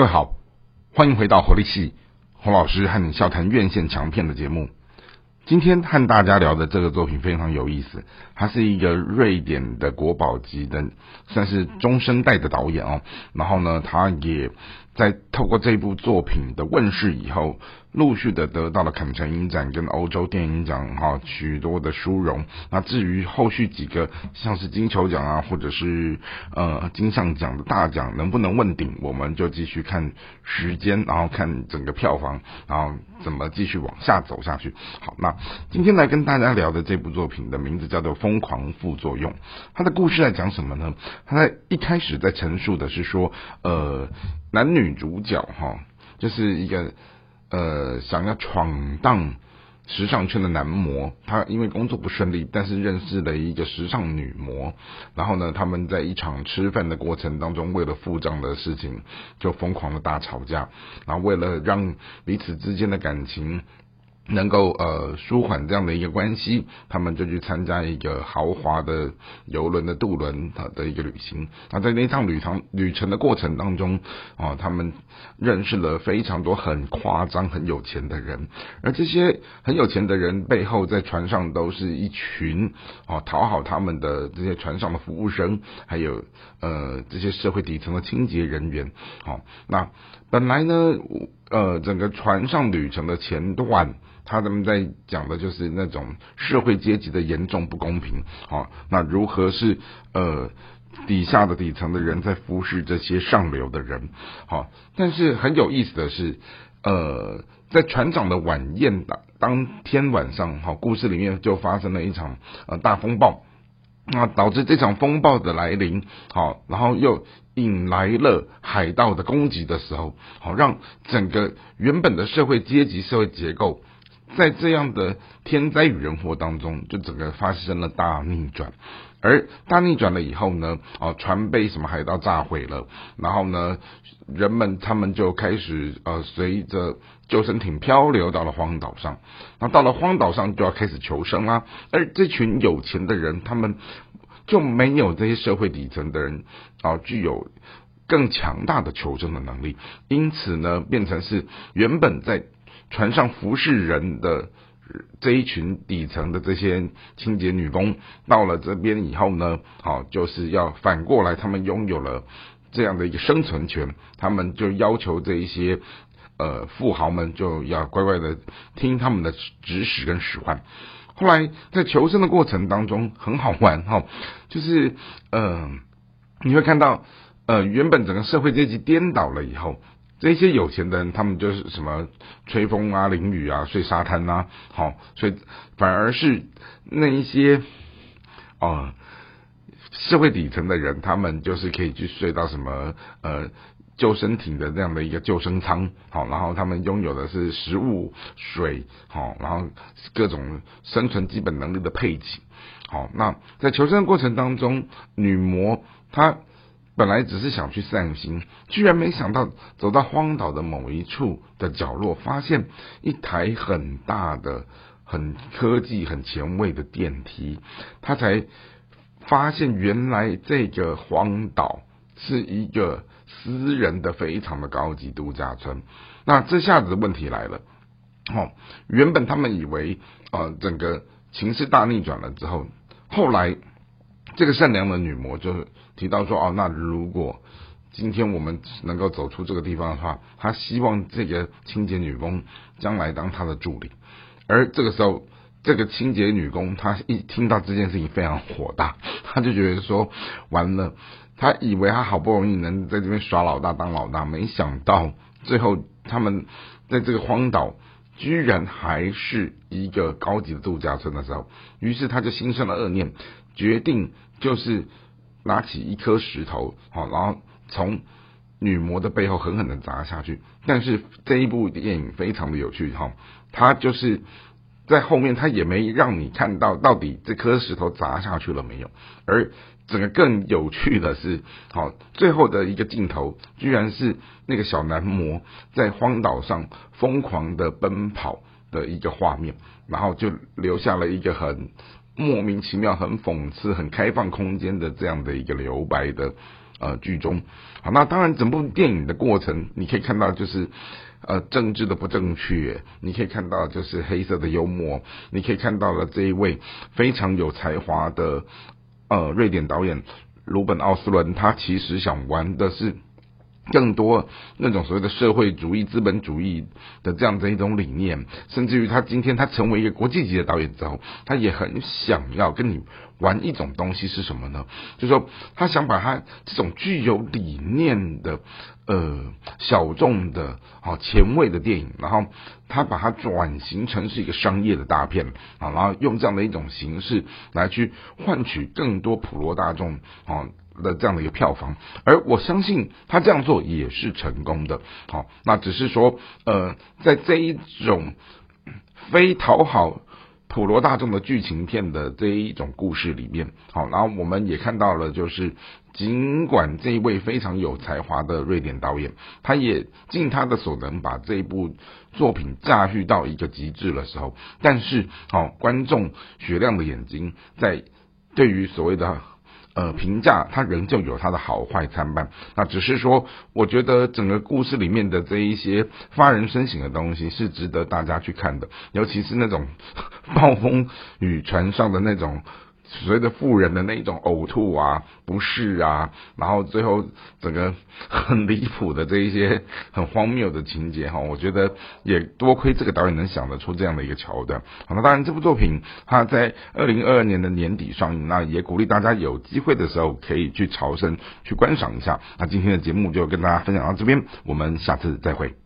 各位好，欢迎回到活力系洪老师和你笑谈院线强片的节目。今天和大家聊的这个作品非常有意思，他是一个瑞典的国宝级的，算是中生代的导演哦。然后呢，他也在透过这部作品的问世以后。陆续的得到了坎城影展跟欧洲电影奖哈许多的殊荣。那至于后续几个像是金球奖啊，或者是呃金像奖的大奖能不能问鼎，我们就继续看时间，然后看整个票房，然后怎么继续往下走下去。好，那今天来跟大家聊的这部作品的名字叫做《疯狂副作用》。它的故事在讲什么呢？它在一开始在陈述的是说，呃，男女主角哈，就是一个。呃，想要闯荡时尚圈的男模，他因为工作不顺利，但是认识了一个时尚女模，然后呢，他们在一场吃饭的过程当中，为了付账的事情就疯狂的大吵架，然后为了让彼此之间的感情。能够呃舒缓这样的一个关系，他们就去参加一个豪华的游轮的渡轮啊的一个旅行。那在那趟旅程旅程的过程当中啊，他们认识了非常多很夸张很有钱的人，而这些很有钱的人背后，在船上都是一群啊讨好他们的这些船上的服务生，还有呃这些社会底层的清洁人员。好，那本来呢，呃，整个船上旅程的前段。他们在讲的就是那种社会阶级的严重不公平，好，那如何是呃底下的底层的人在服侍这些上流的人，好，但是很有意思的是，呃，在船长的晚宴的当天晚上，好，故事里面就发生了一场呃大风暴，那导致这场风暴的来临，好，然后又引来了海盗的攻击的时候，好，让整个原本的社会阶级社会结构。在这样的天灾与人祸当中，就整个发生了大逆转，而大逆转了以后呢，哦，船被什么海盗炸毁了，然后呢，人们他们就开始呃，随着救生艇漂流到了荒岛上，那到了荒岛上就要开始求生啦，而这群有钱的人，他们就没有这些社会底层的人啊，具有更强大的求生的能力，因此呢，变成是原本在。船上服侍人的这一群底层的这些清洁女工，到了这边以后呢，好就是要反过来，他们拥有了这样的一个生存权，他们就要求这一些呃富豪们就要乖乖的听他们的指使跟使唤。后来在求生的过程当中很好玩哈，就是呃你会看到呃原本整个社会阶级颠倒了以后。这些有钱的人，他们就是什么吹风啊、淋雨啊、睡沙滩呐，好，所以反而是那一些哦社会底层的人，他们就是可以去睡到什么呃救生艇的这样的一个救生舱，好，然后他们拥有的是食物、水，好，然后各种生存基本能力的配给，好，那在求生过程当中，女魔她。本来只是想去散心，居然没想到走到荒岛的某一处的角落，发现一台很大的、很科技、很前卫的电梯。他才发现，原来这个荒岛是一个私人的、非常的高级度假村。那这下子问题来了，哦，原本他们以为呃整个情势大逆转了之后，后来。这个善良的女魔就是提到说：“哦，那如果今天我们能够走出这个地方的话，她希望这个清洁女工将来当她的助理。而这个时候，这个清洁女工她一听到这件事情非常火大，她就觉得说完了，她以为她好不容易能在这边耍老大当老大，没想到最后他们在这个荒岛居然还是一个高级的度假村的时候，于是她就心生了恶念。”决定就是拿起一颗石头，好，然后从女魔的背后狠狠的砸下去。但是这一部电影非常的有趣，哈，它就是在后面，它也没让你看到到底这颗石头砸下去了没有。而整个更有趣的是，好，最后的一个镜头，居然是那个小男模在荒岛上疯狂的奔跑的一个画面，然后就留下了一个很。莫名其妙、很讽刺、很开放空间的这样的一个留白的呃剧中。好，那当然整部电影的过程，你可以看到就是呃政治的不正确，你可以看到就是黑色的幽默，你可以看到了这一位非常有才华的呃瑞典导演鲁本奥斯伦，他其实想玩的是。更多那种所谓的社会主义、资本主义的这样的一种理念，甚至于他今天他成为一个国际级的导演之后，他也很想要跟你玩一种东西是什么呢？就是说他想把他这种具有理念的、呃小众的、好前卫的电影，然后他把它转型成是一个商业的大片啊，然后用这样的一种形式来去换取更多普罗大众啊。的这样的一个票房，而我相信他这样做也是成功的。好，那只是说，呃，在这一种非讨好普罗大众的剧情片的这一种故事里面，好，然后我们也看到了，就是尽管这一位非常有才华的瑞典导演，他也尽他的所能把这一部作品驾驭到一个极致的时候，但是，好，观众雪亮的眼睛在对于所谓的。呃，评价它仍旧有它的好坏参半，那只是说，我觉得整个故事里面的这一些发人深省的东西是值得大家去看的，尤其是那种 暴风雨船上的那种。随着富人的那一种呕吐啊、不适啊，然后最后整个很离谱的这一些 很荒谬的情节哈，我觉得也多亏这个导演能想得出这样的一个桥段。好，那当然这部作品它在二零二二年的年底上映，那也鼓励大家有机会的时候可以去朝圣去观赏一下。那今天的节目就跟大家分享到这边，我们下次再会。